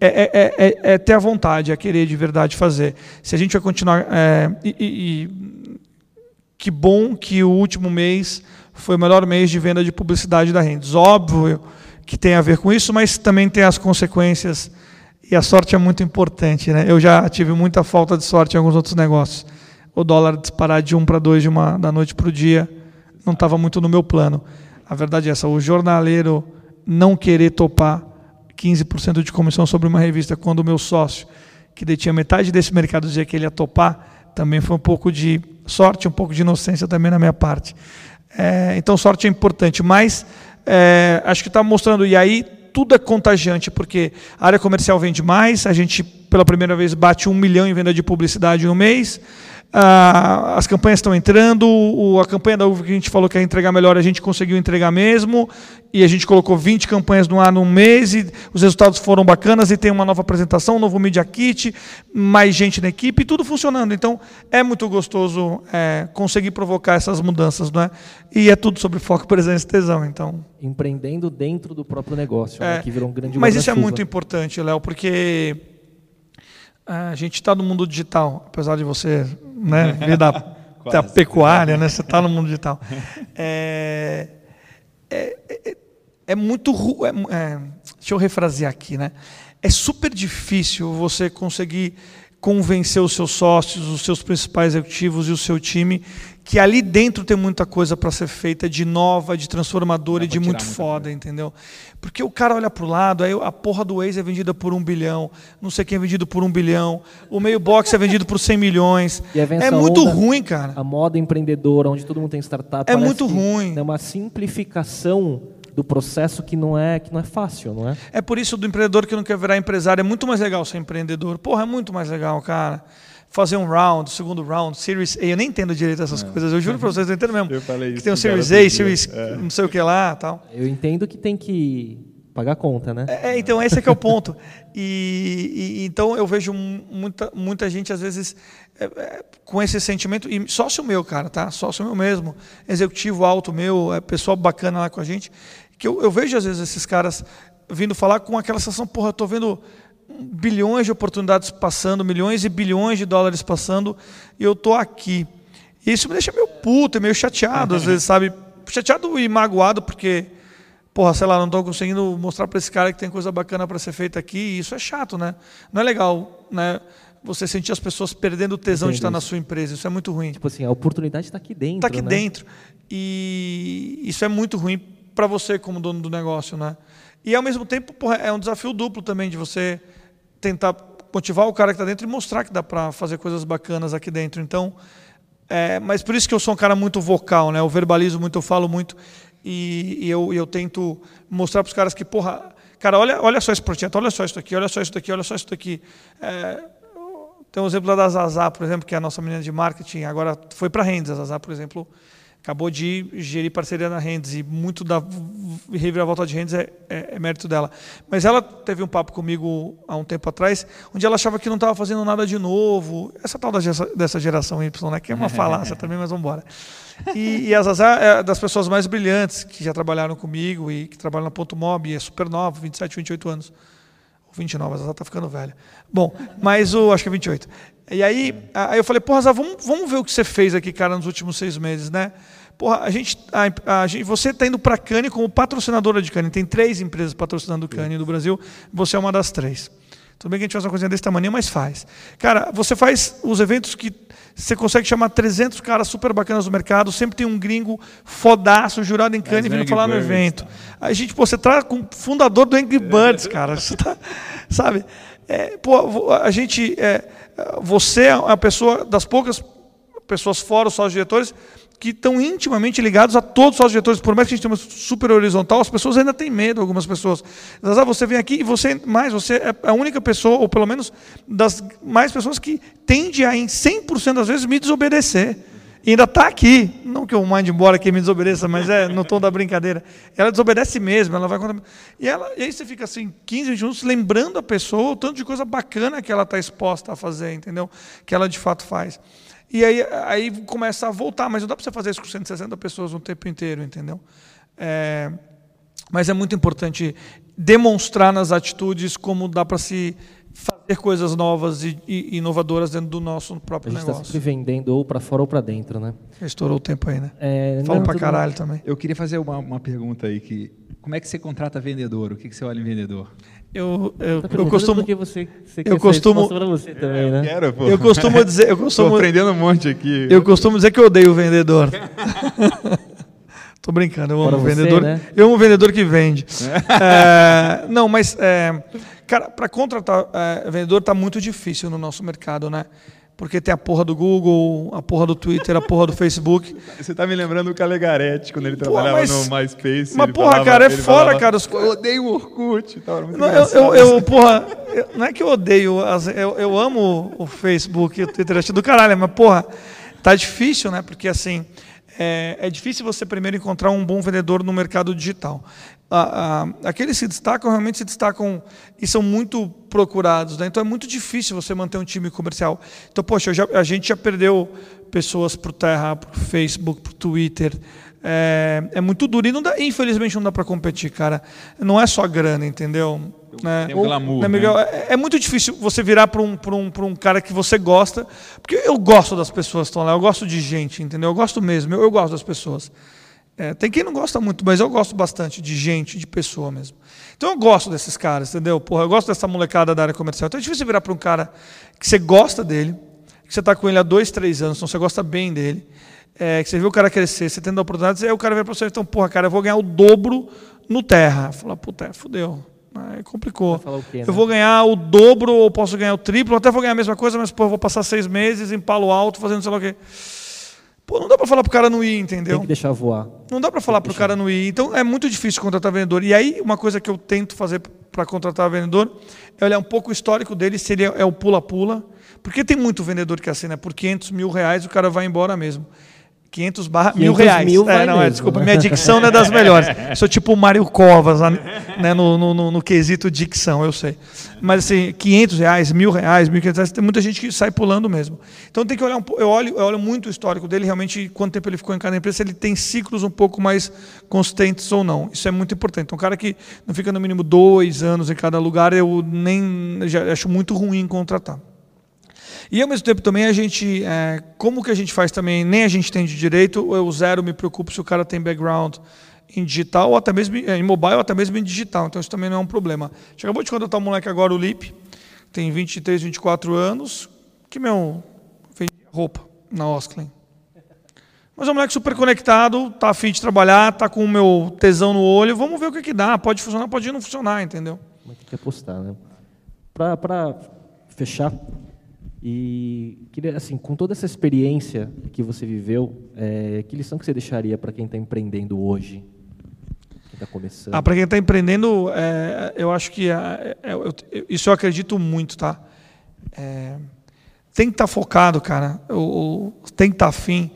é, é, é, é ter a vontade, a querer de verdade fazer. Se a gente vai continuar. E, e, que bom que o último mês foi o melhor mês de venda de publicidade da Rendes. Óbvio que tem a ver com isso, mas também tem as consequências e a sorte é muito importante. Né? Eu já tive muita falta de sorte em alguns outros negócios. O dólar disparar de um para dois de uma, da noite para o dia não estava muito no meu plano. A verdade é essa: o jornaleiro não querer topar 15% de comissão sobre uma revista quando o meu sócio, que detinha metade desse mercado, dizia que ele ia topar, também foi um pouco de sorte, um pouco de inocência também na minha parte. É, então, sorte é importante, mas é, acho que está mostrando, e aí tudo é contagiante, porque a área comercial vende mais, a gente, pela primeira vez, bate um milhão em venda de publicidade em um mês. Ah, as campanhas estão entrando, o, a campanha da uva que a gente falou que ia entregar melhor, a gente conseguiu entregar mesmo, e a gente colocou 20 campanhas no ar num mês, e os resultados foram bacanas, e tem uma nova apresentação, um novo Media Kit, mais gente na equipe, e tudo funcionando. Então, é muito gostoso é, conseguir provocar essas mudanças, não é? E é tudo sobre foco, presença e tesão, então... Empreendendo dentro do próprio negócio, É, né, que virou um grande Mas isso é muito importante, Léo, porque a gente está no mundo digital, apesar de você né, vir da, da pecuária, né, você está no mundo digital. É, é, é- é muito. é é, deixa eu refrasear aqui, né? É super difícil você conseguir convencer os seus sócios, os seus principais executivos e o seu time que ali dentro tem muita coisa para ser feita de nova, de transformadora e de muito foda, entendeu? Porque o cara olha para o lado, aí a porra do Waze é vendida por um bilhão, não sei quem é vendido por um bilhão, o meio box é vendido por 100 milhões. E É muito onda, ruim, cara. A moda empreendedora, onde todo mundo tem startup. É muito ruim. É uma simplificação do processo que não é que não é fácil, não é? É por isso do empreendedor que não quer virar empresário. É muito mais legal ser empreendedor. Porra, é muito mais legal, cara. Fazer um round, segundo round, Series A. Eu nem entendo direito essas coisas. Eu juro pra vocês, eu entendo mesmo. Eu falei que isso tem um pro cara Series A. Series É. não sei o que lá tal. Eu entendo que tem que pagar a conta, né? É, então esse é que é o ponto. E, e- então eu vejo mu- muita, muita gente às vezes é, é, com esse sentimento e sócio meu, cara, tá? Sócio meu mesmo, executivo alto meu, é pessoal bacana lá com a gente, que eu, eu vejo às vezes esses caras vindo falar com aquela sensação, porra, eu tô vendo bilhões de oportunidades passando, milhões e bilhões de dólares passando, e eu tô aqui. E isso me deixa meio puto, e meio chateado às vezes, sabe? Chateado e magoado porque porra, sei lá, não estou conseguindo mostrar para esse cara que tem coisa bacana para ser feita aqui, e isso é chato, né? Não é legal, né? Você sentir as pessoas perdendo o tesão de Entendo estar na sua empresa, isso é muito ruim. Tipo assim, a oportunidade está aqui dentro, Está aqui né? dentro. E isso é muito ruim para você como dono do negócio, né? E ao mesmo tempo, porra, é um desafio duplo também de você tentar motivar o cara que está dentro e mostrar que dá para fazer coisas bacanas aqui dentro. Então, é, mas por isso que eu sou um cara muito vocal, né? Eu verbalizo muito, eu falo muito e, e eu, eu tento mostrar para os caras que, porra, cara, olha, olha só esse projeto, olha só isso aqui, olha só isso daqui, olha só isso daqui. É, tem um exemplo da Zazá, por exemplo, que é a nossa menina de marketing, agora foi para a Rendes. A Zazá, por exemplo, acabou de gerir parceria na Rendes e muito da reviravolta de Rendes é, é, é mérito dela. Mas ela teve um papo comigo há um tempo atrás, onde ela achava que não estava fazendo nada de novo. Essa tal da dessa geração Y, né, que é uma falácia também, mas vamos embora. E, e a Zazá é das pessoas mais brilhantes que já trabalharam comigo e que trabalham na Ponto Mob, e é super nova, 27, 28 anos. 29, a Zazá tá ficando velha. Bom, mas o acho que é 28. E aí, aí eu falei, porra, Zazá, vamos, vamos ver o que você fez aqui, cara, nos últimos seis meses, né? Porra, a gente, a, a gente você está indo para a Cane como patrocinadora de Cane. Tem três empresas patrocinando Cane do Brasil, você é uma das três. Tudo bem que a gente faz uma coisinha desse tamanho, mas faz. Cara, você faz os eventos que você consegue chamar 300 caras super bacanas do mercado, sempre tem um gringo fodaço, jurado em Cane, vindo falar no Birds, evento. A gente, pô, você traz com o fundador do Angry Birds, cara. Você tá, sabe? É, pô, a gente. é, você é a pessoa das poucas pessoas fora os sócios diretores que estão intimamente ligados a todos os sócios diretores. Por mais que a gente tenha uma super horizontal, as pessoas ainda têm medo, algumas pessoas. Zazá, você vem aqui e você, mais, você é a única pessoa, ou pelo menos das mais pessoas que tende a, em 100% das vezes, me desobedecer. E ainda está aqui. Não que eu mande embora quem me desobedeça, mas é no tom da brincadeira. Ela desobedece mesmo, ela vai contra... e, ela, e aí você fica assim, 15, 20 minutos, lembrando a pessoa o tanto de coisa bacana que ela está exposta a fazer, entendeu? Que ela de fato faz. E aí, aí começa a voltar, mas não dá para você fazer isso com 160 pessoas o tempo inteiro, entendeu? É, mas é muito importante demonstrar nas atitudes como dá para se fazer coisas novas e, e inovadoras dentro do nosso A próprio gente está negócio. sempre vendendo ou para fora ou para dentro, né? Estourou o tempo aí, né? É, pra tudo caralho também. Eu queria fazer uma, uma pergunta aí que como é que você contrata vendedor? O que, que você olha em vendedor? Eu, eu, Tá eu costumo, porque você, você eu quer costumo- para você também, né? Quero, pô. eu costumo dizer, eu costumo, aprendendo um monte aqui. eu costumo dizer que eu odeio o vendedor. Tô brincando, eu amo você, vendedor. né? Eu amo o vendedor que vende. É, não, mas é, Cara, para contratar é, vendedor tá muito difícil no nosso mercado, né? Porque tem a porra do Google, a porra do Twitter, a porra do Facebook. Você tá me lembrando do Calegaretti, quando ele Pô, trabalhava mas- no MySpace. mas, porra, falava- cara, é fora, falava, cara, os- "Pô, Eu odeio o Orkut. Não, eu, eu, eu, porra, eu- não é que eu odeio, eu, eu amo o Facebook e o Twitter, acho do caralho, mas, porra, tá difícil, né? Porque, assim, é, é difícil você primeiro encontrar um bom vendedor no mercado digital. A- a- aqueles que se destacam, realmente se destacam e são muito procurados, né? Então é muito difícil você manter um time comercial. Então, poxa, já- a gente já perdeu pessoas para o Terra, para o Facebook, para o Twitter. É, é muito duro e não dá, infelizmente não dá para competir, cara. Não é só grana, entendeu? Né? Tem glamour, Né, né? Miguel? É, é muito difícil você virar para um, pra um, pra um cara que você gosta, porque eu gosto das pessoas que estão lá, eu gosto de gente, entendeu? Eu gosto mesmo, eu, eu gosto das pessoas. É, tem quem não gosta muito, mas eu gosto bastante de gente, de pessoa mesmo. Então eu gosto desses caras, entendeu? Porra, eu gosto dessa molecada da área comercial. Então é difícil virar para um cara que você gosta dele, que você está com ele há dois, três anos, então você gosta bem dele, é, que você viu o cara crescer, você tendo oportunidades, aí o cara vem para você, então, porra, cara, eu vou ganhar o dobro no terra. Fala, puta, é, fudeu. Aí complicou. Quê, né? Eu vou ganhar o dobro, ou posso ganhar o triplo, até vou ganhar a mesma coisa, mas pô, eu vou passar seis meses em Palo Alto fazendo sei lá o quê. Pô, não dá para falar pro cara não ir, entendeu? Tem que deixar voar. Não dá para falar para o cara não ir. Então é muito difícil contratar vendedor. E aí, uma coisa que eu tento fazer para contratar vendedor é olhar um pouco o histórico dele, se ele é é o pula-pula. Porque tem muito vendedor que assina por 500 mil reais, o cara vai embora mesmo. 500 barra mil 500 reais. mil é, não, é, desculpa, minha dicção não é das melhores. Sou tipo o Mário Covas lá, né, no, no, no, no quesito dicção, eu sei. Mas assim, 500 reais, mil reais, 1.500 reais, tem muita gente que sai pulando mesmo. Então tem que olhar um pouco, eu olho, eu olho muito o histórico dele, realmente, quanto tempo ele ficou em cada empresa, se ele tem ciclos um pouco mais constantes ou não. Isso é muito importante. Um cara que não fica no mínimo dois anos em cada lugar, eu nem já acho muito ruim contratar. E ao mesmo tempo também a gente, é, como que a gente faz também, nem a gente tem de direito, eu zero me preocupo se o cara tem background em digital, ou até mesmo em mobile, ou até mesmo em digital, então isso também não é um problema. A acabou de contratar um moleque agora, o Lipe, tem 23, 24 anos, que, meu, vende roupa na Osklin. Mas é um moleque super conectado, tá afim de trabalhar, tá com o meu tesão no olho, vamos ver o que, que dá, pode funcionar, pode não funcionar, entendeu? Mas tem que apostar, né? Para fechar, e queria, assim, com toda essa experiência que você viveu, é, que lição que você deixaria para quem está empreendendo hoje? Começando? Ah, para quem está empreendendo, é, eu acho que é, é, eu- isso eu acredito muito, tá? É, tem que estar focado, cara. Tem que estar afim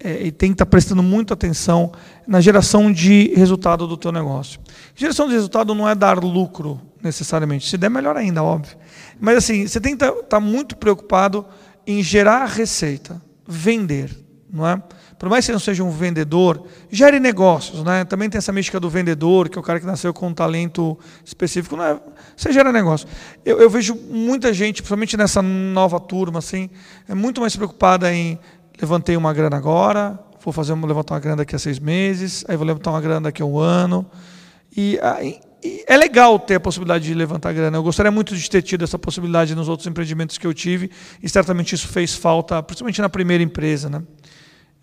é, e tem que estar prestando muita atenção na geração de resultado do teu negócio. Geração de resultado não é dar lucro necessariamente. Se der, melhor ainda, óbvio. Mas assim, você tem que estar muito preocupado em gerar receita, vender, não é? Por mais que você não seja um vendedor, gere negócios, né? Também tem essa mística do vendedor, que é o cara que nasceu com um talento específico, não é? Você gera negócio. Eu, eu vejo muita gente, principalmente nessa nova turma, assim, é muito mais preocupada em levantei uma grana agora, vou fazer uma, levantar uma grana daqui a seis meses, aí vou levantar uma grana daqui a um ano. E, aí- e é legal ter a possibilidade de levantar grana. Eu gostaria muito de ter tido essa possibilidade nos outros empreendimentos que eu tive, e certamente isso fez falta, principalmente na primeira empresa, né?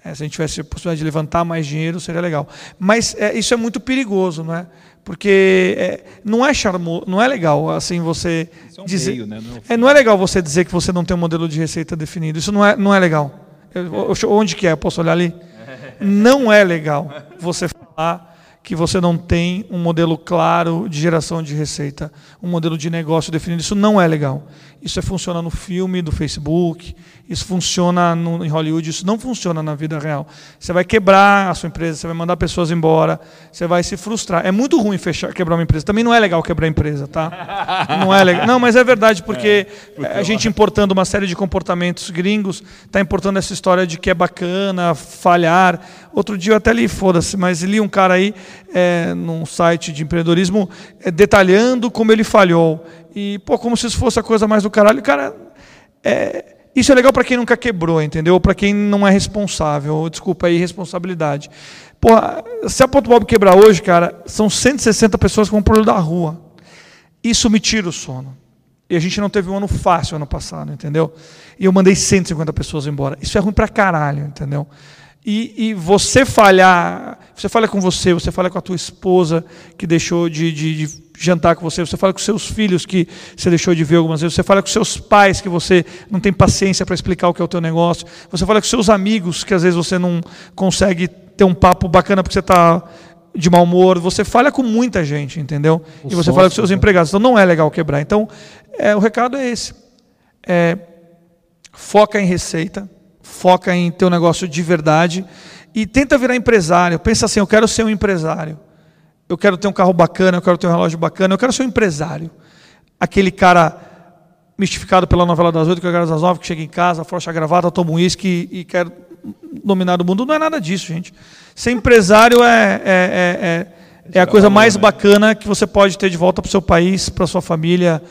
É, se a gente tivesse a possibilidade de levantar mais dinheiro, seria legal. Mas é, isso é muito perigoso, não é? Porque é, não é charmoso, não é legal assim você é um dizer. meio, né? Não é É, não é legal você dizer que você não tem um modelo de receita definido. Isso não é, não é legal. Eu- eu- onde que é? Posso olhar ali? Não é legal você falar que você não tem um modelo claro de geração de receita, um modelo de negócio definido. Isso não é legal. Isso é, funciona no filme do Facebook, isso funciona no, em Hollywood, isso não funciona na vida real. Você vai quebrar a sua empresa, você vai mandar pessoas embora, você vai se frustrar. É muito ruim fechar, quebrar uma empresa. Também não é legal quebrar a empresa, tá? Não é legal. Não, mas é verdade, porque a gente importando uma série de comportamentos gringos, está importando essa história de que é bacana falhar. Outro dia eu até li, foda-se, mas li um cara aí é, num site de empreendedorismo é, detalhando como ele falhou. E, pô, como se isso fosse a coisa mais do caralho. Cara, é, isso é legal para quem nunca quebrou, entendeu? Para quem não é responsável. Desculpa aí, responsabilidade. Porra, se a Ponto Bob quebrar hoje, cara, são 160 pessoas que vão pro olho da rua. Isso me tira o sono. E a gente não teve um ano fácil ano passado, entendeu? E eu mandei 150 pessoas embora. Isso é ruim pra caralho, entendeu? E, e, você falhar, você falha com você, você falha com a tua esposa que deixou de, de, de, jantar com você, você fala com seus filhos que você deixou de ver algumas vezes, você fala com seus pais que você não tem paciência para explicar o que é o teu negócio, você fala com seus amigos que às vezes você não consegue ter um papo bacana porque você está de mau humor, você falha com muita gente, entendeu? O e você sócio, fala com seus né? empregados, então não é legal quebrar. Então, é, o recado é esse. É, foca em receita, foca em ter um negócio de verdade e tenta virar empresário. Pensa assim, eu quero ser um empresário. Eu quero ter um carro bacana, eu quero ter um relógio bacana, eu quero ser um empresário. Aquele cara mistificado pela novela das oito, que é das nove, que chega em casa, afrouxa a gravata, toma um uísque e, e quer dominar o mundo. Não é nada disso, gente. Ser empresário é, é, é, é, é a coisa mais bacana que você pode ter de volta para o seu país, para sua família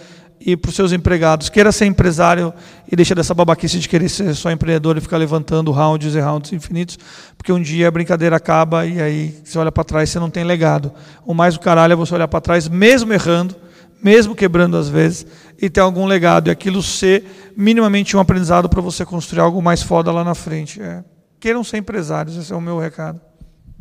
e para os seus empregados. Queira ser empresário e deixa dessa babaquice de querer ser só empreendedor e ficar levantando rounds e rounds infinitos, porque um dia a brincadeira acaba e aí você olha para trás e você não tem legado. O mais do caralho é você olhar para trás, mesmo errando, mesmo quebrando às vezes, e ter algum legado e aquilo ser minimamente um aprendizado para você construir algo mais foda lá na frente. É. Queiram ser empresários, esse é o meu recado.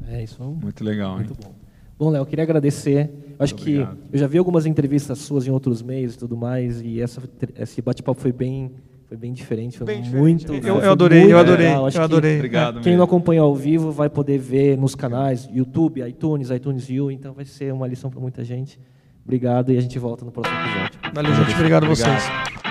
É isso. Muito legal, Muito bom. Bom, Léo, queria agradecer. Acho que eu já vi algumas entrevistas suas em outros meios e tudo mais, e essa, esse bate-papo foi bem, foi bem diferente, foi bem muito. Diferente. Eu, eu adorei, muito eu adorei, legal. eu adorei. Obrigado. Quem mesmo. não acompanha ao vivo vai poder ver nos canais YouTube, iTunes, iTunes U, então vai ser uma lição para muita gente. Obrigado e a gente volta no próximo episódio. Valeu, gente. Obrigado a vocês.